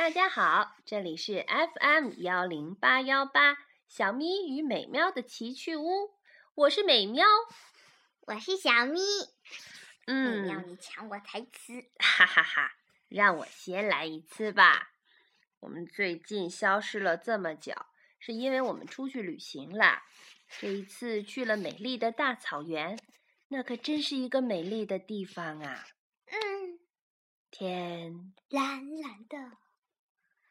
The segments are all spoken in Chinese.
大家好，这里是 FM 幺零八幺八小咪与美妙的奇趣屋，我是美妙，我是小咪。嗯，美妙，你抢我台词，哈哈哈，让我先来一次吧。我们最近消失了这么久，是因为我们出去旅行啦。这一次去了美丽的大草原，那可真是一个美丽的地方啊！嗯，天蓝蓝的，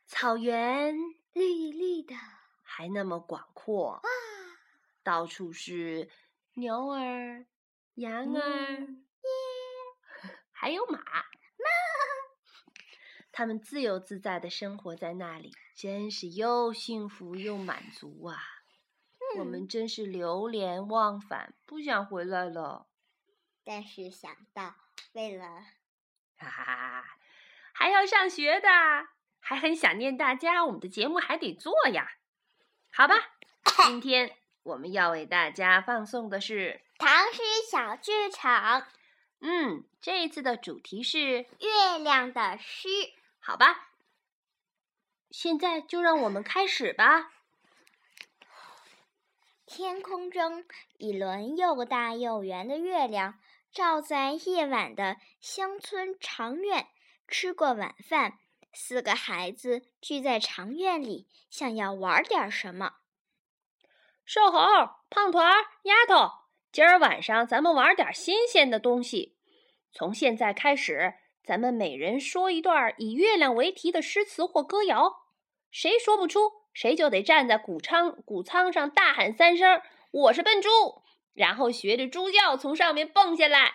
草原绿绿的，还那么广阔，啊，到处是牛儿、羊儿，嗯 还有马。他们自由自在的生活在那里，真是又幸福又满足啊！我们真是流连忘返，不想回来了。但是想到为了哈哈哈，还要上学的，还很想念大家，我们的节目还得做呀。好吧，今天我们要为大家放送的是，唐诗小剧场，嗯，这一次的主题是，月亮的诗。好吧，现在就让我们开始吧。天空中，一轮又大又圆的月亮照在夜晚的乡村长院。吃过晚饭，四个孩子聚在长院里，想要玩点什么。瘦猴、胖团儿、丫头，今儿晚上咱们玩点新鲜的东西。从现在开始，咱们每人说一段以月亮为题的诗词或歌谣。谁说不出，谁就得站在谷仓谷仓上大喊三声：“我是笨猪！”然后学着猪叫从上面蹦下来。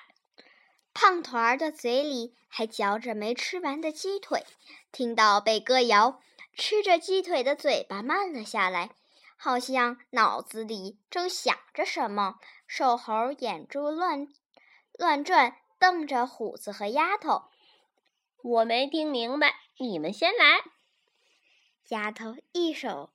胖团儿的嘴里还嚼着没吃完的鸡腿，听到被歌谣，吃着鸡腿的嘴巴慢了下来，好像脑子里正想着什么。瘦猴眼珠乱乱转，瞪着虎子和丫头。我没听明白，你们先来。丫头一手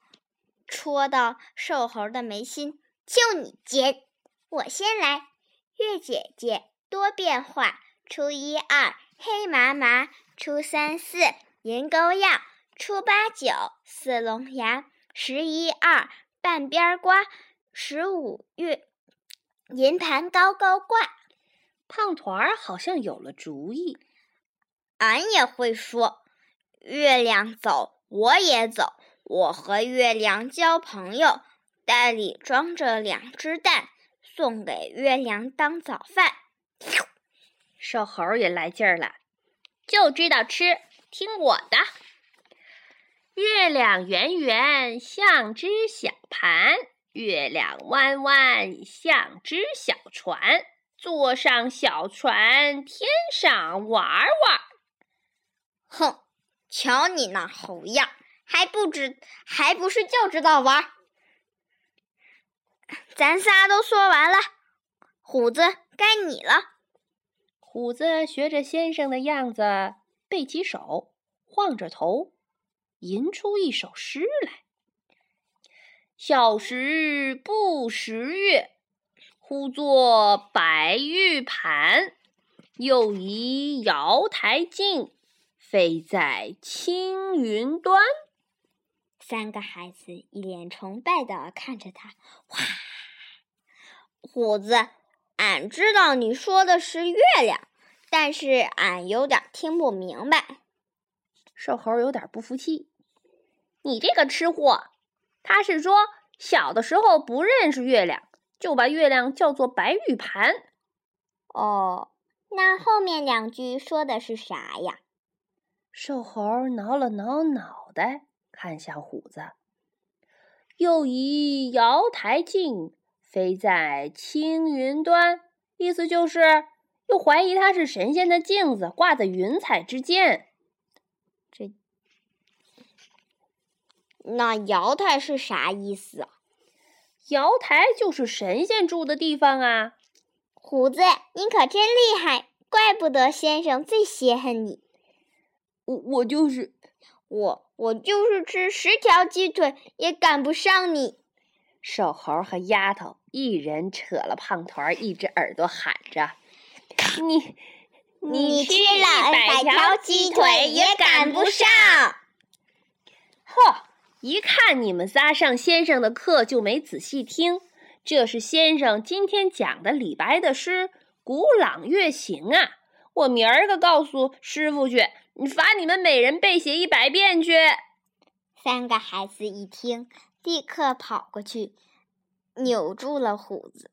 戳到瘦猴的眉心，就你尖！我先来。月姐姐多变化，初一二黑麻麻，初三四银钩样，初八九四龙牙，十一二半边瓜，十五月银盘高高挂。胖团儿好像有了主意。俺也会说，月亮走，我也走。我和月亮交朋友，袋里装着两只蛋，送给月亮当早饭。瘦猴也来劲儿了，就知道吃，听我的。月亮圆圆像只小盘，月亮弯弯像只小船。坐上小船，天上玩玩。哼，瞧你那猴样，还不知还不是就知道玩。咱仨都说完了，虎子该你了。虎子学着先生的样子，背起手，晃着头，吟出一首诗来：“小时不识月。”呼作白玉盘，又疑瑶台镜，飞在青云端。三个孩子一脸崇拜的看着他。哇，虎子，俺知道你说的是月亮，但是俺有点听不明白。瘦猴有点不服气：“你这个吃货，他是说小的时候不认识月亮。”就把月亮叫做白玉盘。哦，那后面两句说的是啥呀？瘦猴挠了挠脑袋，看向虎子，又疑瑶台镜，飞在青云端。意思就是又怀疑它是神仙的镜子，挂在云彩之间。这那瑶台是啥意思啊？瑶台就是神仙住的地方啊！虎子，你可真厉害，怪不得先生最稀罕你。我我就是我我就是吃十条鸡腿也赶不上你。瘦猴和丫头一人扯了胖团儿一只耳朵，喊着：“你你吃了一百条鸡腿也赶不上。”一看你们仨上先生的课就没仔细听。这是先生今天讲的李白的诗《古朗月行》啊！我明儿个告诉师傅去，你罚你们每人背写一百遍去。三个孩子一听，立刻跑过去，扭住了虎子。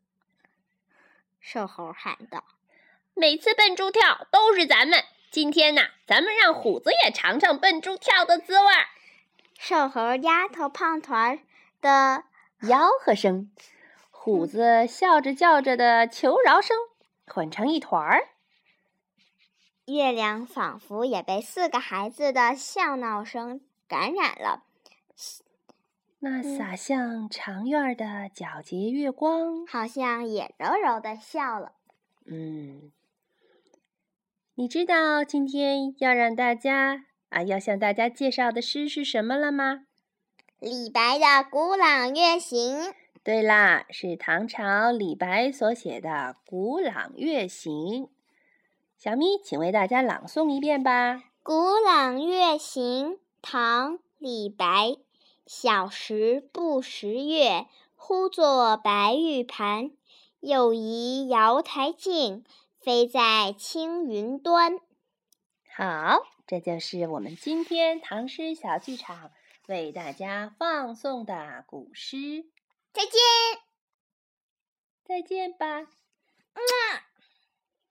瘦猴喊道：“每次笨猪跳都是咱们，今天呐，咱们让虎子也尝尝笨猪跳的滋味。”瘦猴、丫头、胖团儿的 吆喝声，虎子笑着叫着的求饶声，混成一团儿。月亮仿佛也被四个孩子的笑闹声感染了，那洒向长院的皎洁月光，好像也柔柔的笑了。嗯，你知道今天要让大家啊，要向大家介绍的诗是什么了吗？李白的《古朗月行》。对啦，是唐朝李白所写的《古朗月行》。小咪，请为大家朗诵一遍吧。《古朗月行》唐·李白。小时不识月，呼作白玉盘。又疑瑶台镜，飞在青云端。好，这就是我们今天唐诗小剧场为大家放送的古诗。再见，再见吧。嗯。